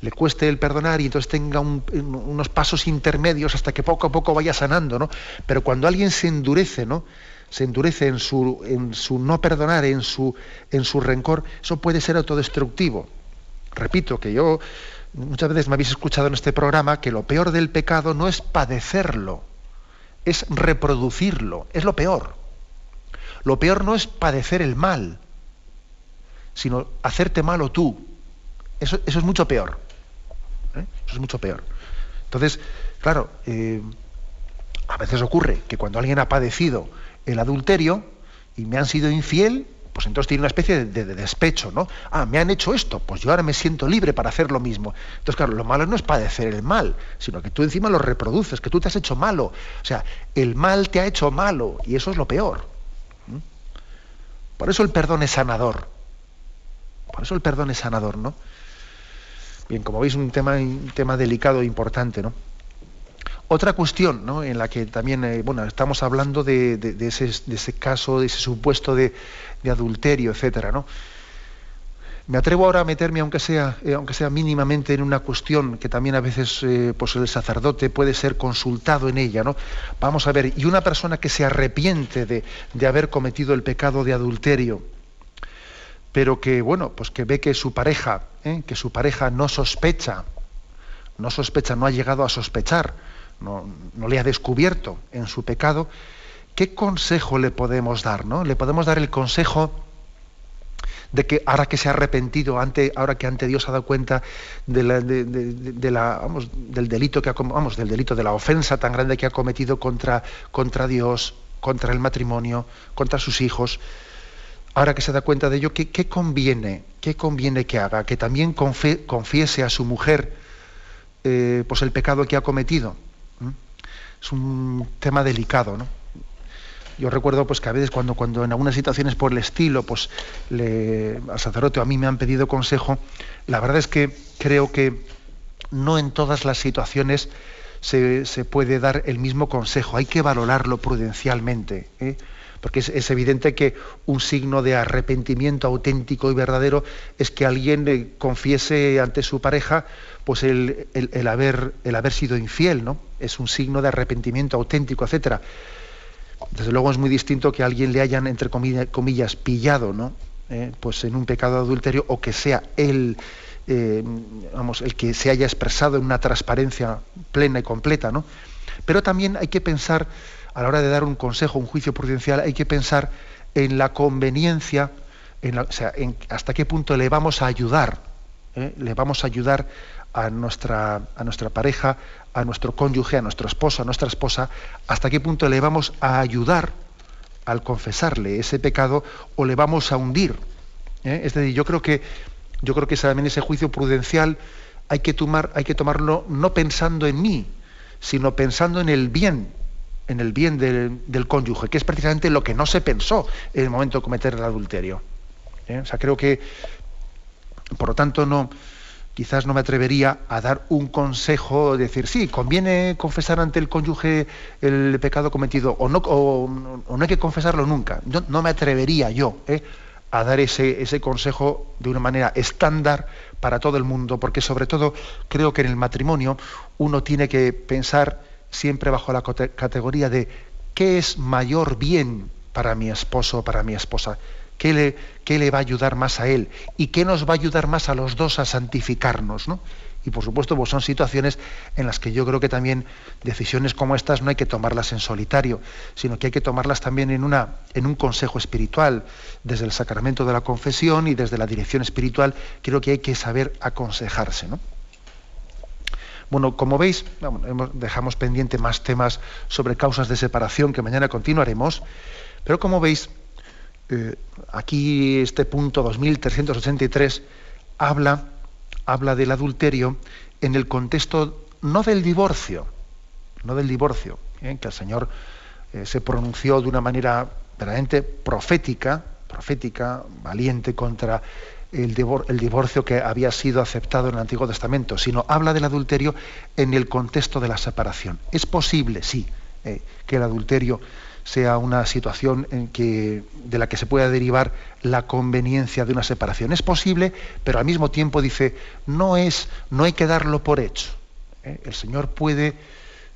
le cueste el perdonar y entonces tenga unos pasos intermedios hasta que poco a poco vaya sanando, ¿no? Pero cuando alguien se endurece, ¿no? Se endurece en su, en su no perdonar, en su, en su rencor, eso puede ser autodestructivo. Repito que yo muchas veces me habéis escuchado en este programa que lo peor del pecado no es padecerlo, es reproducirlo, es lo peor. Lo peor no es padecer el mal, sino hacerte malo tú. Eso, eso es mucho peor. ¿Eh? Eso es mucho peor. Entonces, claro, eh, a veces ocurre que cuando alguien ha padecido el adulterio y me han sido infiel, pues entonces tiene una especie de, despecho, ¿no? Ah, me han hecho esto, pues yo ahora me siento libre para hacer lo mismo. Entonces, claro, lo malo no es padecer el mal, sino que tú encima lo reproduces, que tú te has hecho malo. O sea, el mal te ha hecho malo y eso es lo peor. Por eso el perdón es sanador. Por eso el perdón es sanador, ¿no? Bien, como veis, un tema, un tema delicado e importante, ¿no? Otra cuestión ¿no? en la que también eh, bueno, estamos hablando de, ese, caso, de ese supuesto de, adulterio, etcétera, ¿no? Me atrevo ahora a meterme, aunque sea, eh, aunque sea mínimamente, en una cuestión que también a veces eh, pues el sacerdote puede ser consultado en ella. ¿no? Vamos a ver, y una persona que se arrepiente de, de haber cometido el pecado de adulterio, pero que bueno, pues que ve que su pareja, ¿eh? que su pareja no sospecha, no sospecha, no ha llegado a sospechar, no, le ha descubierto en su pecado, ¿qué consejo le podemos dar? ¿no? Le podemos dar el consejo de que ahora que se ha arrepentido, ante, ahora que ante Dios ha dado cuenta de la, de, la, vamos, del delito que ha, vamos, del delito de la ofensa tan grande que ha cometido contra, contra Dios, contra el matrimonio, contra sus hijos, ahora que se da cuenta de ello, ¿qué, conviene? ¿Qué conviene que haga? Que también confiese a su mujer eh, pues el pecado que ha cometido. Es un tema delicado, ¿no? Yo recuerdo pues que a veces cuando, cuando en algunas situaciones por el estilo, pues le, al sacerdote o a mí me han pedido consejo, la verdad es que creo que no en todas las situaciones se, se puede dar el mismo consejo, hay que valorarlo prudencialmente. ¿eh? Porque es, evidente que un signo de arrepentimiento auténtico y verdadero es que alguien confiese ante su pareja pues el, haber, el haber sido infiel, ¿no? Es un signo de arrepentimiento auténtico, etcétera. Desde luego es muy distinto que alguien le hayan, entre comillas, pillado, ¿no? Eh, pues en un pecado de adulterio o que sea él, eh, vamos, el que se haya expresado en una transparencia plena y completa, ¿no? Pero también hay que pensar a la hora de dar un consejo, un juicio prudencial, hay que pensar en la conveniencia, en o sea, hasta qué punto le vamos a ayudar, ¿eh? le vamos a ayudar a nuestra, a nuestra pareja, a nuestro cónyuge, a nuestro esposo, a nuestra esposa, hasta qué punto le vamos a ayudar al confesarle ese pecado o le vamos a hundir. ¿eh? Es decir, yo creo que yo creo que también ese juicio prudencial hay que tomar, hay que tomarlo no pensando en mí, sino pensando en el bien en el bien del, cónyuge, que es precisamente lo que no se pensó en el momento de cometer el adulterio. ¿Eh? O sea, creo que, por lo tanto, no, quizás no me atrevería a dar un consejo, decir, sí, conviene confesar ante el cónyuge el pecado cometido, o no, o, no hay que confesarlo nunca. No, me atrevería yo ¿eh? a dar ese, ese consejo de una manera estándar para todo el mundo, porque sobre todo creo que en el matrimonio uno tiene que pensar siempre bajo la categoría de qué es mayor bien para mi esposo o para mi esposa, ¿Qué le, qué le va a ayudar más a él y qué nos va a ayudar más a los dos a santificarnos. ¿no? Y por supuesto pues son situaciones en las que yo creo que también decisiones como estas no hay que tomarlas en solitario, sino que hay que tomarlas también en, una, en un consejo espiritual, desde el sacramento de la confesión y desde la dirección espiritual, creo que hay que saber aconsejarse. ¿no? Bueno, como veis, dejamos pendiente más temas sobre causas de separación que mañana continuaremos, pero como veis, eh, aquí este punto 2383 habla, habla del adulterio en el contexto no del divorcio, no del divorcio, ¿eh? que el Señor eh, se pronunció de una manera verdaderamente profética, profética, valiente contra el, divorcio que había sido aceptado en el Antiguo Testamento, sino habla del adulterio en el contexto de la separación. Es posible, sí, eh, que el adulterio sea una situación en que, de la que se pueda derivar la conveniencia de una separación. Es posible, pero al mismo tiempo dice, no es, no hay que darlo por hecho. ¿eh? El Señor puede,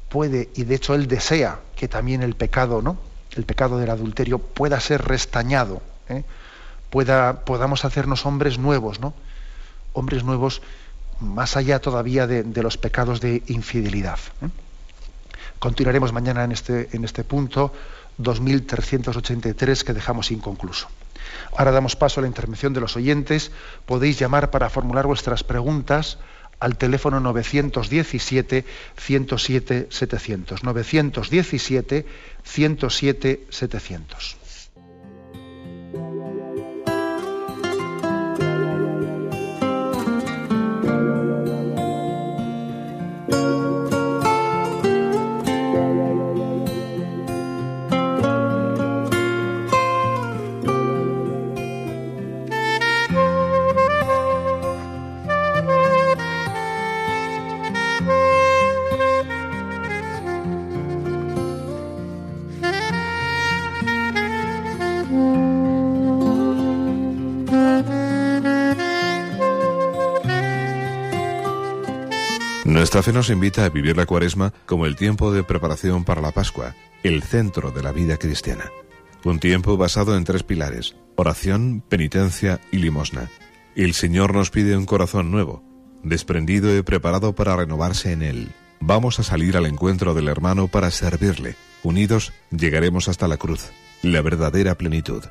puede, y de hecho Él desea que también el pecado, ¿no? El pecado del adulterio pueda ser restañado, ¿eh? Pueda, podamos hacernos hombres nuevos, ¿no? Hombres nuevos más allá todavía de, los pecados de infidelidad. ¿eh? Continuaremos mañana en este, en este punto 2383 que dejamos inconcluso. Ahora damos paso a la intervención de los oyentes. Podéis llamar para formular vuestras preguntas al teléfono 917 107 Nuestra fe nos invita a vivir la cuaresma como el tiempo de preparación para la Pascua, el centro de la vida cristiana. Un tiempo basado en tres pilares, oración, penitencia y limosna. El Señor nos pide un corazón nuevo, desprendido y preparado para renovarse en Él. Vamos a salir al encuentro del hermano para servirle. Unidos llegaremos hasta la cruz, la verdadera plenitud.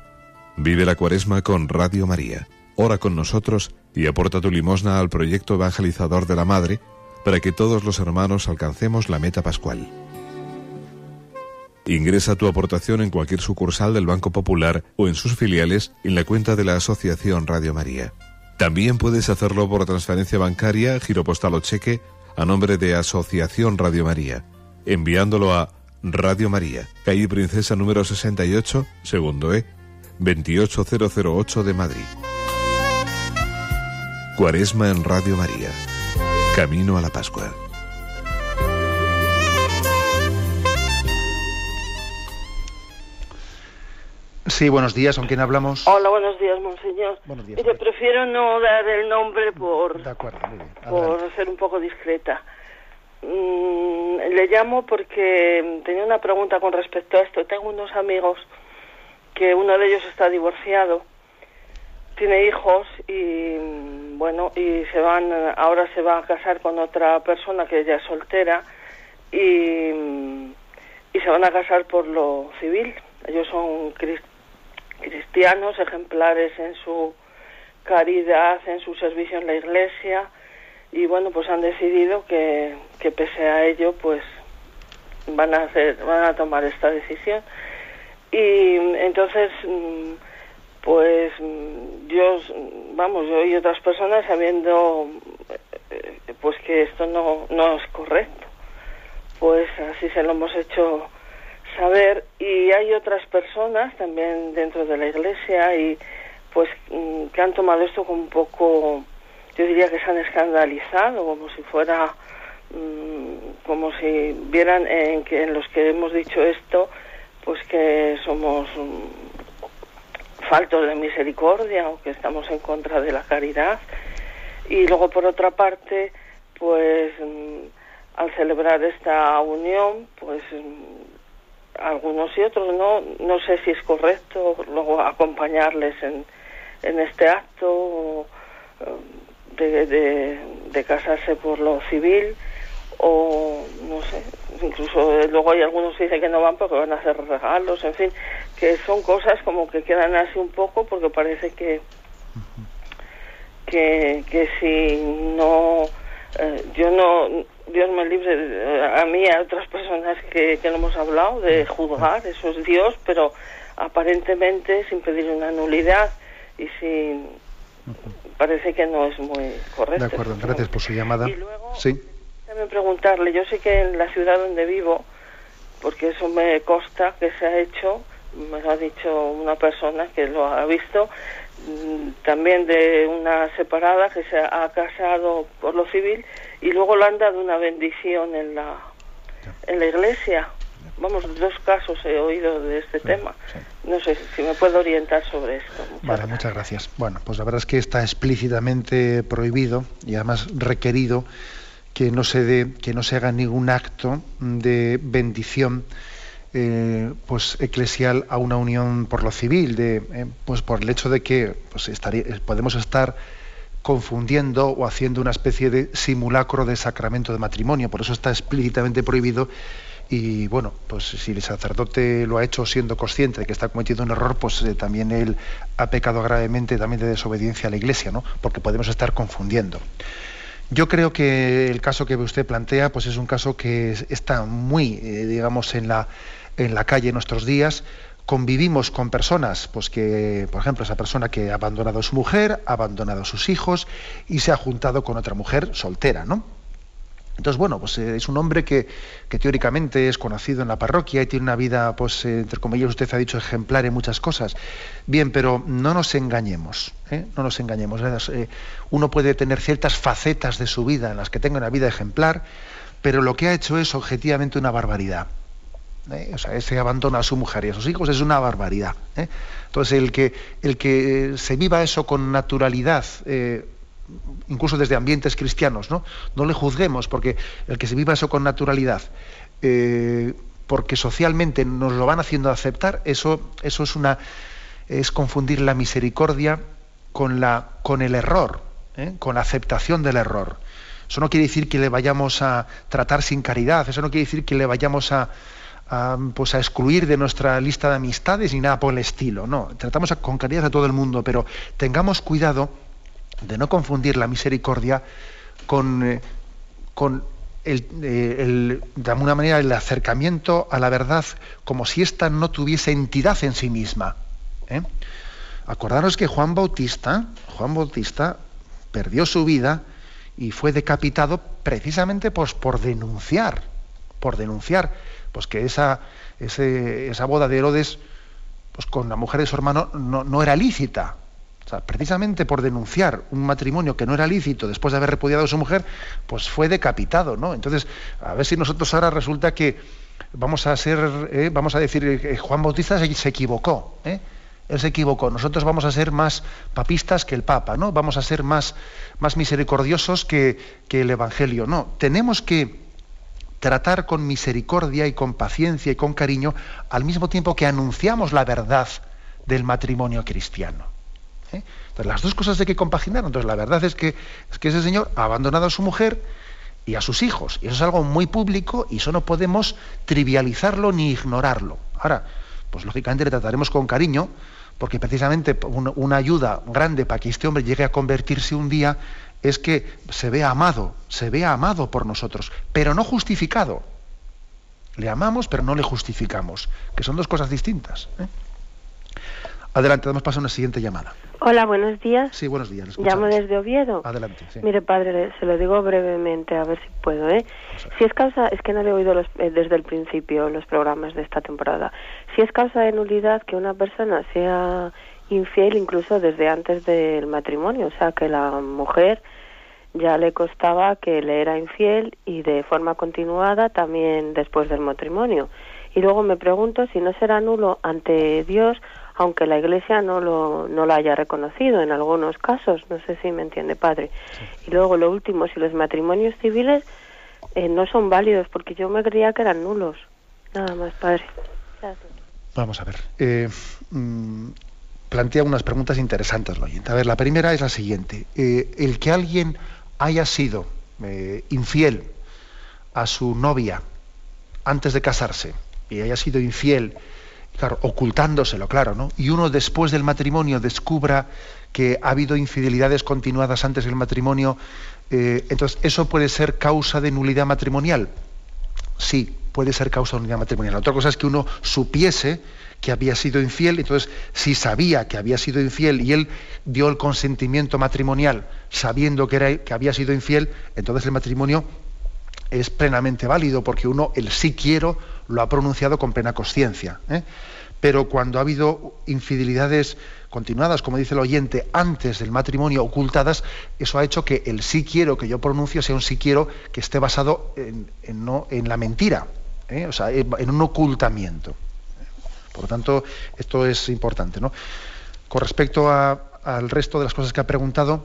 Vive la cuaresma con Radio María. Ora con nosotros y aporta tu limosna al proyecto evangelizador de la Madre para que todos los hermanos alcancemos la meta pascual. Ingresa tu aportación en cualquier sucursal del Banco Popular o en sus filiales en la cuenta de la Asociación Radio María. También puedes hacerlo por transferencia bancaria, giro postal o cheque a nombre de Asociación Radio María, enviándolo a Radio María, calle Princesa número 68, segundo E, 28008 de Madrid. Cuaresma en Radio María. Camino a la Pascua. Sí, buenos días, ¿con quién hablamos? Hola, buenos días, monseñor. Buenos días. prefiero no dar el nombre por, por ser un poco discreta. Mm, le llamo porque tenía una pregunta con respecto a esto. Tengo unos amigos que uno de ellos está divorciado, tiene hijos y bueno, y se van, ahora se va a casar con otra persona que ya es soltera y, y se van a casar por lo civil. Ellos son cristianos, ejemplares en su caridad, en su servicio en la iglesia y bueno, pues han decidido que, que pese a ello, pues van a hacer, van a tomar esta decisión. Y entonces mm, pues yo, vamos, yo y otras personas sabiendo eh, pues que esto no, no es correcto, pues así se lo hemos hecho saber. Y hay otras personas también dentro de la iglesia y pues mm, que han tomado esto como un poco, yo diría que se han escandalizado, como si fuera, mm, como si vieran en, que, en los que hemos dicho esto, pues que somos faltos de misericordia o que estamos en contra de la caridad. Y luego, por otra parte, pues mm, al celebrar esta unión, pues mm, algunos y otros no, no sé si es correcto luego acompañarles en, en este acto de, de, de casarse por lo civil o no sé, incluso luego hay algunos que dicen que no van porque van a hacer regalos, en fin, que son cosas como que quedan así un poco porque parece que que, que si no eh, yo no Dios me libre a mí a otras personas que, que no hemos hablado de juzgar eso es Dios pero aparentemente sin pedir una nulidad y sin parece que no es muy correcto. De acuerdo gracias por su llamada. Y luego, sí Déjame preguntarle, yo sé que en la ciudad donde vivo, porque eso me consta que se ha hecho, me lo ha dicho una persona que lo ha visto, mm, también de una separada que se ha casado por lo civil y luego le han dado una bendición en la, en la iglesia. Vamos, dos casos he oído de este tema. No sé si me puedo orientar sobre esto. vale, muchas gracias. Bueno, pues la verdad es que está explícitamente prohibido y además requerido que no se que no se haga ningún acto de bendición eh, pues eclesial a una unión por lo civil, de, eh, pues por el hecho de que pues podemos estar confundiendo o haciendo una especie de simulacro de sacramento de matrimonio, por eso está explícitamente prohibido y bueno, pues si el sacerdote lo ha hecho siendo consciente de que está cometiendo un error, pues eh, también él ha pecado gravemente también de desobediencia a la Iglesia, ¿no? Porque podemos estar confundiendo. Yo creo que el caso que usted plantea, pues es un caso que está muy, eh, digamos, en la, en la calle en nuestros días. Convivimos con personas, pues que, por ejemplo, esa persona que ha abandonado a su mujer, ha abandonado a sus hijos y se ha juntado con otra mujer soltera, ¿no? Entonces, bueno, pues eh, es un hombre que, teóricamente es conocido en la parroquia y tiene una vida, pues, eh, entre comillas, usted ha dicho ejemplar en muchas cosas. Bien, pero no nos engañemos, ¿eh? no nos engañemos. uno puede tener ciertas facetas de su vida en las que tenga una vida ejemplar, pero lo que ha hecho es objetivamente una barbaridad. O sea, ese abandona a su mujer y a sus hijos es una barbaridad. Entonces, el que, el que se viva eso con naturalidad, incluso desde ambientes cristianos, ¿no? No le juzguemos, porque el que se viva eso con naturalidad, eh, porque socialmente nos lo van haciendo aceptar, eso, eso es una es confundir la misericordia con la con el error, ¿eh? con la aceptación del error. Eso no quiere decir que le vayamos a tratar sin caridad, eso no quiere decir que le vayamos a, pues a excluir de nuestra lista de amistades ni nada por el estilo. No, tratamos con caridad a todo el mundo, pero tengamos cuidado de no confundir la misericordia con, eh, con el, eh, de alguna manera el acercamiento a la verdad como si ésta no tuviese entidad en sí misma. ¿eh? Acordaros que Juan Bautista, Juan Bautista perdió su vida y fue decapitado precisamente pues, por denunciar, por denunciar, pues que esa, esa boda de Herodes pues, con la mujer de su hermano no, no era lícita precisamente por denunciar un matrimonio que no era lícito después de haber repudiado a su mujer, pues fue decapitado, ¿no? Entonces, a ver si nosotros ahora resulta que vamos a ser, eh, vamos a decir, que Juan Bautista se, equivocó, ¿eh? Él se equivocó. Nosotros vamos a ser más papistas que el Papa, ¿no? Vamos a ser más, más misericordiosos que, que el Evangelio. No, tenemos que tratar con misericordia y con paciencia y con cariño al mismo tiempo que anunciamos la verdad del matrimonio cristiano. ¿Eh? Entonces, las dos cosas hay que compaginar. Entonces, la verdad es que, es que ese señor ha abandonado a su mujer y a sus hijos. Y eso es algo muy público y eso no podemos trivializarlo ni ignorarlo. Ahora, pues lógicamente le trataremos con cariño, porque precisamente una ayuda grande para que este hombre llegue a convertirse un día es que se vea amado, se vea amado por nosotros, pero no justificado. Le amamos, pero no le justificamos, que son dos cosas distintas. ¿eh? Adelante, damos paso a una siguiente llamada. Hola, buenos días. Sí, buenos días. Llamo desde Oviedo. Adelante. Mire, padre, se lo digo brevemente, a ver si puedo. ¿eh? Si es causa, es que no le he oído eh, desde el principio los programas de esta temporada. Si es causa de nulidad que una persona sea infiel incluso desde antes del matrimonio, o sea, que la mujer ya le costaba que le era infiel y de forma continuada también después del matrimonio. Y luego me pregunto si no será nulo ante Dios aunque la Iglesia no lo, no lo haya reconocido en algunos casos. No sé si me entiende, padre. Y luego lo último, si los matrimonios civiles eh, no son válidos, porque yo me creía que eran nulos. Nada más, padre. Vamos a ver. Eh, mm, plantea unas preguntas interesantes, lo A ver, la primera es la siguiente. Eh, el que alguien haya sido infiel a su novia antes de casarse y haya sido infiel claro, ocultándoselo, claro, ¿no? Y uno después del matrimonio descubra que ha habido infidelidades continuadas antes del matrimonio, eh, entonces, ¿eso puede ser causa de nulidad matrimonial? Sí, puede ser causa de nulidad matrimonial. Otra cosa es que uno supiese que había sido infiel, entonces, si sabía que había sido infiel y él dio el consentimiento matrimonial sabiendo que, era, que había sido infiel, entonces el matrimonio es plenamente válido porque uno, el sí quiero, lo ha pronunciado con plena conciencia. ¿eh? Pero cuando ha habido infidelidades continuadas, como dice el oyente, antes del matrimonio ocultadas, eso ha hecho que el sí quiero que yo pronuncio sea un sí quiero que esté basado en, no, en la mentira, ¿eh? o sea, en un ocultamiento. Por lo tanto, esto es importante. Con respecto al resto de las cosas que ha preguntado,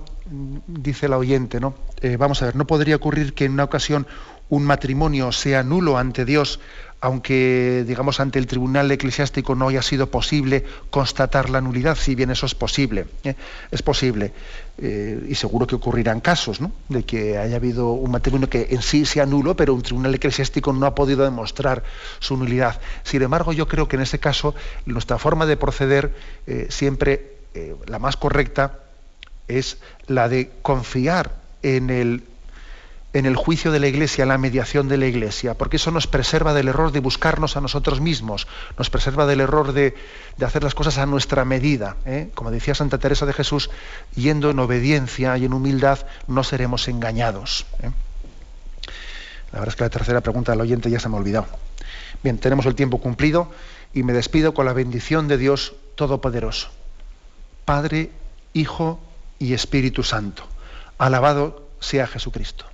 dice la oyente, ¿no? Eh, vamos a ver, ¿no podría ocurrir que en una ocasión un matrimonio sea nulo ante Dios, aunque, digamos, ante el tribunal eclesiástico no haya sido posible constatar la nulidad, si bien eso es posible? ¿eh? Es posible, eh, y seguro que ocurrirán casos, ¿no? De que haya habido un matrimonio que en sí sea nulo, pero un tribunal eclesiástico no ha podido demostrar su nulidad. Sin embargo, yo creo que en ese caso nuestra forma de proceder siempre, la más correcta, es la de confiar en el, en el juicio de la Iglesia, en la mediación de la Iglesia, porque eso nos preserva del error de buscarnos a nosotros mismos, nos preserva del error de, hacer las cosas a nuestra medida. ¿eh? Como decía Santa Teresa de Jesús, yendo en obediencia y en humildad no seremos engañados. ¿eh? La verdad es que la tercera pregunta del oyente ya se me ha olvidado. Bien, tenemos el tiempo cumplido y me despido con la bendición de Dios Todopoderoso. Padre, Hijo y Espíritu Santo. Alabado sea Jesucristo.